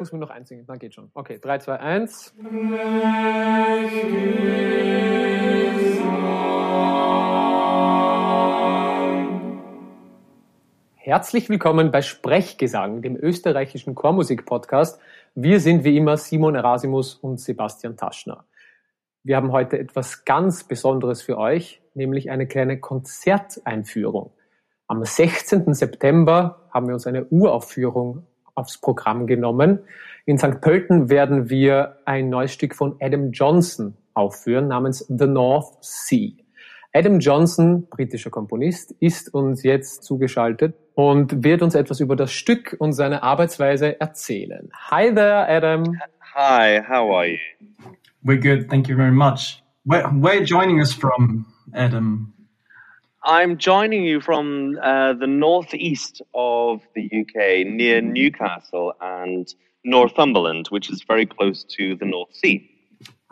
muss mir noch einsingen, dann geht schon. Okay, 3, 2, 1. Herzlich willkommen bei Sprechgesang, dem österreichischen Chormusik-Podcast. Wir sind wie immer Simon Erasimus und Sebastian Taschner. Wir haben heute etwas ganz Besonderes für euch, nämlich eine kleine Konzerteinführung. Am 16. September haben wir uns eine Uraufführung aufs Programm genommen. In St. Pölten werden wir ein neues Stück von Adam Johnson aufführen namens The North Sea. Adam Johnson, britischer Komponist, ist uns jetzt zugeschaltet und wird uns etwas über das Stück und seine Arbeitsweise erzählen. Hi there, Adam. Hi, how are you? We're good, thank you very much. Where, where are you joining us from, Adam? I'm joining you from uh, the northeast of the UK, near Newcastle and Northumberland, which is very close to the North Sea.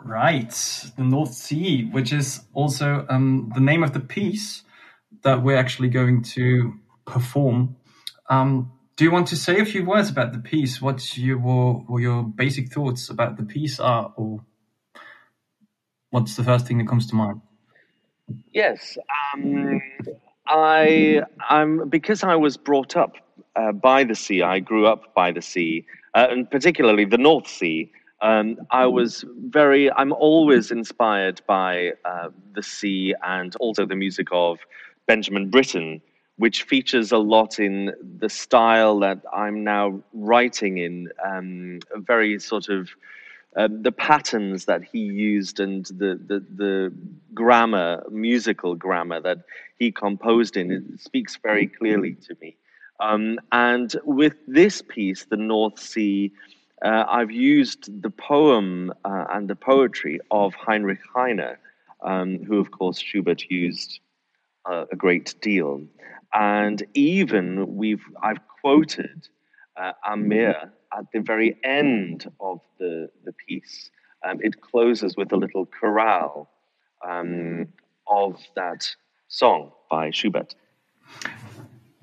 Right, the North Sea, which is also um, the name of the piece that we're actually going to perform. Um, do you want to say a few words about the piece? What your what your basic thoughts about the piece are, or what's the first thing that comes to mind? Yes, um, I I'm because I was brought up uh, by the sea. I grew up by the sea, uh, and particularly the North Sea. Um, I was very. I'm always inspired by uh, the sea and also the music of Benjamin Britten, which features a lot in the style that I'm now writing in. Um, very sort of uh, the patterns that he used and the, the, the grammar, musical grammar that he composed in, it speaks very clearly to me. Um, and with this piece, The North Sea, uh, I've used the poem uh, and the poetry of Heinrich Heine, um, who, of course, Schubert used uh, a great deal. And even we've I've quoted uh, Am Meer at the very end of the, the piece. Um, it closes with a little chorale um, of that song by Schubert.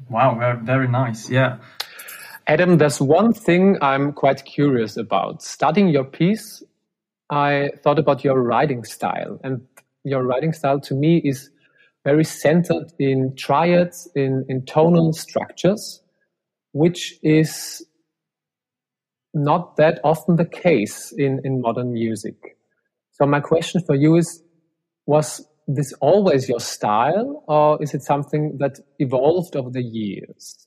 Wow, very nice. Yeah. Adam, there's one thing I'm quite curious about. Studying your piece, I thought about your writing style. And your writing style to me is very centered in triads, in, in tonal structures, which is not that often the case in, in modern music. So my question for you is, was this always your style or is it something that evolved over the years?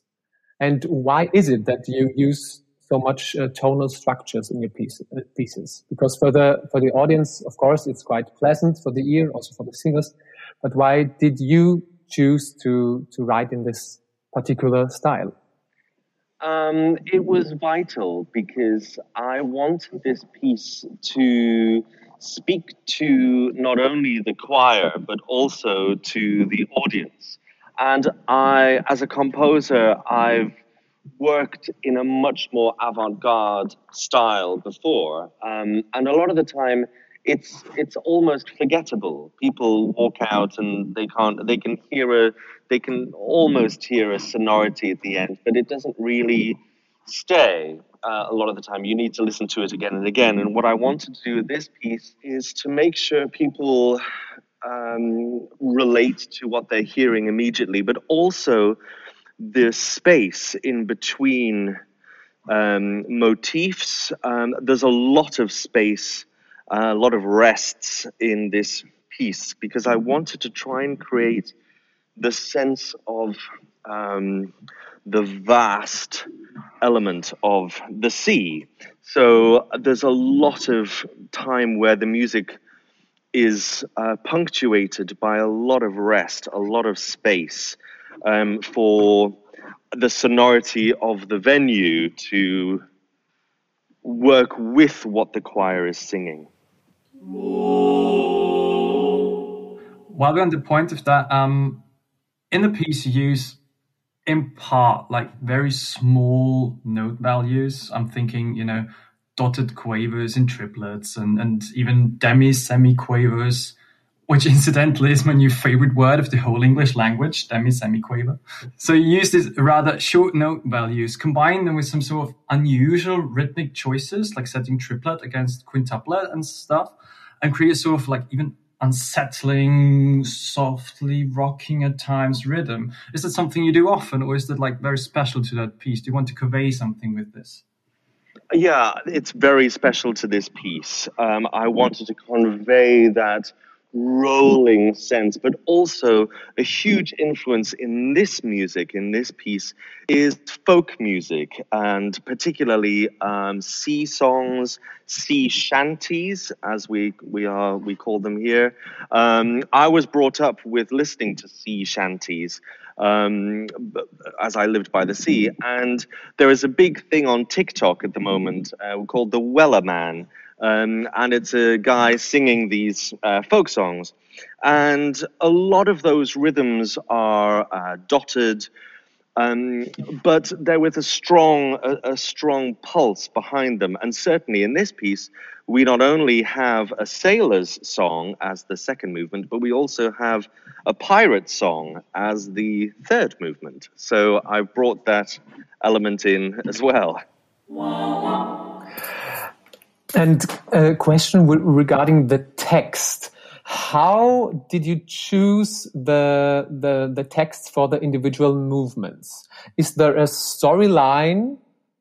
And why is it that you use so much uh, tonal structures in your piece, uh, pieces? Because for the, for the audience, of course, it's quite pleasant for the ear, also for the singers. But why did you choose to, to write in this particular style? Um, it was vital because I wanted this piece to speak to not only the choir but also to the audience. And I, as a composer, I've worked in a much more avant-garde style before, um, and a lot of the time it's it's almost forgettable. People walk out and they can't they can hear a they can almost hear a sonority at the end, but it doesn't really stay. Uh, a lot of the time, you need to listen to it again and again. And what I wanted to do with this piece is to make sure people um, relate to what they're hearing immediately, but also the space in between um, motifs. Um, there's a lot of space a lot of rests in this piece because I wanted to try and create the sense of um, the vast element of the sea. So there's a lot of time where the music is uh, punctuated by a lot of rest, a lot of space um, for the sonority of the venue to work with what the choir is singing. While we're on the point of that, um, in the piece you use in part like very small note values. I'm thinking, you know, dotted quavers in triplets and, and even demi semi quavers. which incidentally is my new favorite word of the whole English language, demi semiquaver. So you use these rather short note values, combine them with some sort of unusual rhythmic choices, like setting triplet against quintuplet and stuff, and create sort of like even unsettling, softly rocking at times rhythm. Is that something you do often, or is that like very special to that piece? Do you want to convey something with this? Yeah, it's very special to this piece. Um, I wanted to convey that rolling sense, but also a huge influence in this music, in this piece, is folk music, and particularly um, sea songs, sea shanties, as we we are we call them here. Um, I was brought up with listening to sea shanties. Um, as I lived by the sea, and there is a big thing on TikTok at the moment uh, called the Wellerman, um, and it's a guy singing these uh, folk songs. And a lot of those rhythms are uh, dotted, um, but they're with a strong, a, a, strong pulse behind them. And certainly in this piece, we not only have a sailor's song as the second movement, but we also have a pirate song as the third movement. So I brought that element in as well. And a question regarding the text. How did you choose the, the, the text for the individual movements? Is there a storyline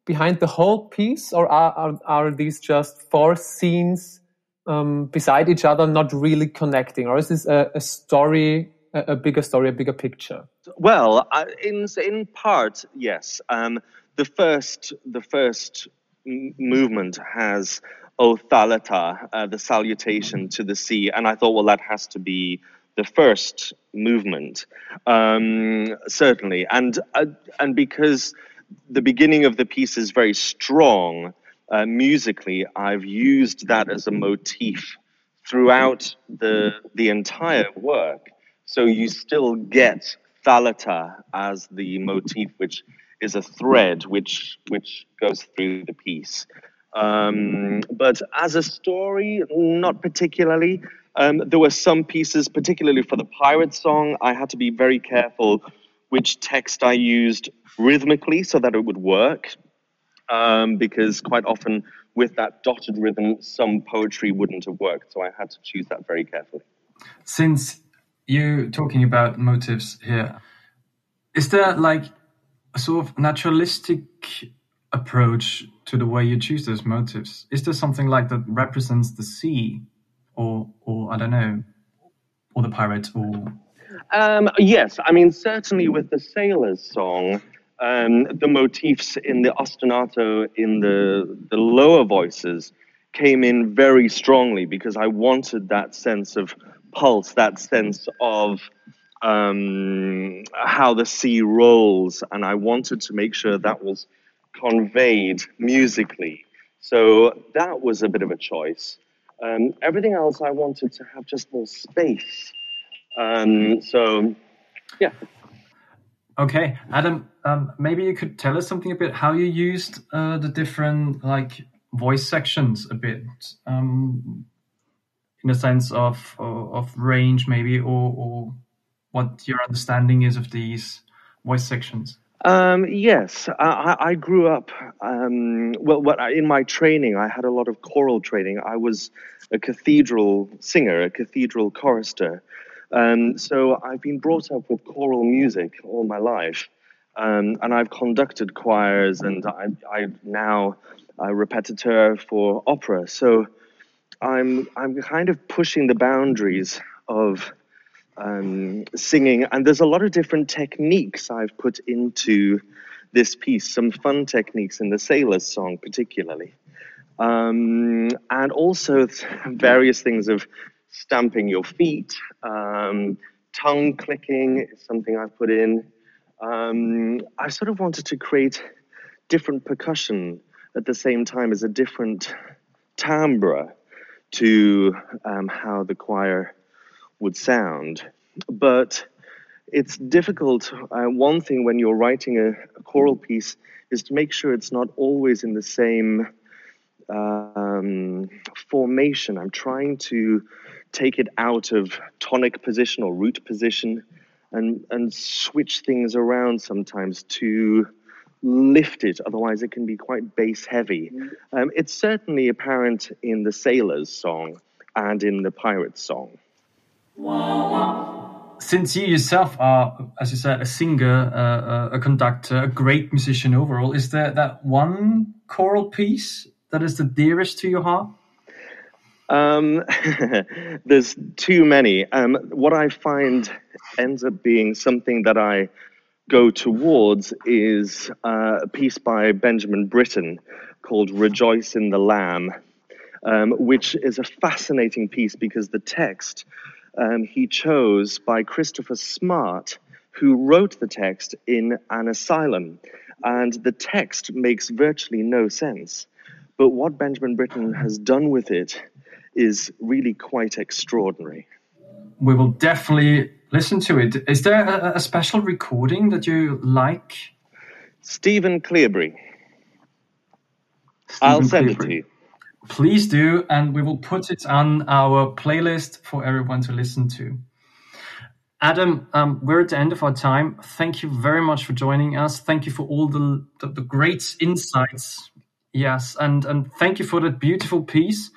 behind the whole piece, or are, are, are these just four scenes um, beside each other, not really connecting? Or is this a, a story, a, a, bigger story, a bigger picture? Well, in, in part, yes. Um, the first, the first movement has O Thalatta, uh, the salutation to the sea, and I thought, well, that has to be the first movement, um, certainly, and uh, and because the beginning of the piece is very strong uh, musically, I've used that as a motif throughout the the entire work. So you still get Thalatta as the motif, which is a thread which which goes through the piece. Um, but as a story, not particularly. Um, there were some pieces, particularly for the pirate song, I had to be very careful which text I used rhythmically so that it would work. Um, because quite often with that dotted rhythm, some poetry wouldn't have worked. So I had to choose that very carefully. Since you're talking about motives here, is there like sort of naturalistic approach to the way you choose those motives? Is there something like that represents the sea, or or I don't know, or the pirate, or? Um, yes, I mean certainly with the sailor's song, um, the motifs in the ostinato in the the lower voices came in very strongly because I wanted that sense of pulse, that sense of um, how the sea rolls, and I wanted to make sure that was conveyed musically. So that was a bit of a choice. Um, everything else, I wanted to have just more space. Um, so, yeah. Okay, Adam, um, maybe you could tell us something about how you used uh, the different like voice sections a bit, um, in a sense of of range, maybe, or, or what your understanding is of these voice sections. Um, yes, I, I, grew up. Um, well, what, in my training, I had a lot of choral training. I was a cathedral singer, a cathedral chorister. Um, so I've been brought up with choral music all my life, um, and I've conducted choirs, and I, I now a repetiteur for opera. So I'm I'm kind of pushing the boundaries of um, singing, and there's a lot of different techniques I've put into this piece. Some fun techniques in the Sailors song, particularly, um, and also various things of stamping your feet, um, tongue clicking is something I've put in. Um, I sort of wanted to create different percussion at the same time as a different timbre to um, how the choir would sound. But it's difficult. Uh, one thing when you're writing a, a, choral piece is to make sure it's not always in the same um, formation. I'm trying to take it out of tonic position or root position and, and switch things around sometimes to lift it, otherwise, it can be quite bass heavy. Um, it's certainly apparent in the Sailors song and in the Pirates song. Since you yourself are, as you said, a singer, uh, uh, a conductor, a great musician overall, is there that one choral piece that is the dearest to your heart? Um, there's too many. Um, what I find ends up being something that I go towards is uh, a piece by Benjamin Britten called Rejoice in the Lamb, um, which is a fascinating piece because the text um, he chose by Christopher Smart, who wrote the text in an asylum. And the text makes virtually no sense. But what Benjamin Britten has done with it is really quite extraordinary. We will definitely listen to it. Is there a, a special recording that you like? Stephen Cleobury. I'll send it to you. Please do, and we will put it on our playlist for everyone to listen to. Adam, um, we're at the end of our time. Thank you very much for joining us. Thank you for all the, the, the great insights. Yes, and, and thank you for that beautiful piece.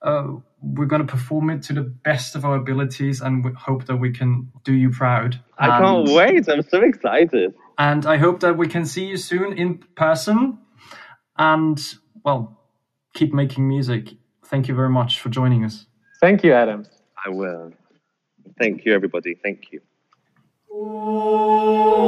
Uh, we're going to perform it to the best of our abilities and we hope that we can do you proud. I can't wait. I'm so excited. And I hope that we can see you soon in person. And, well, keep making music. Thank you very much for joining us. Thank you, Adam. I will. Thank you, everybody. Thank you. Oh,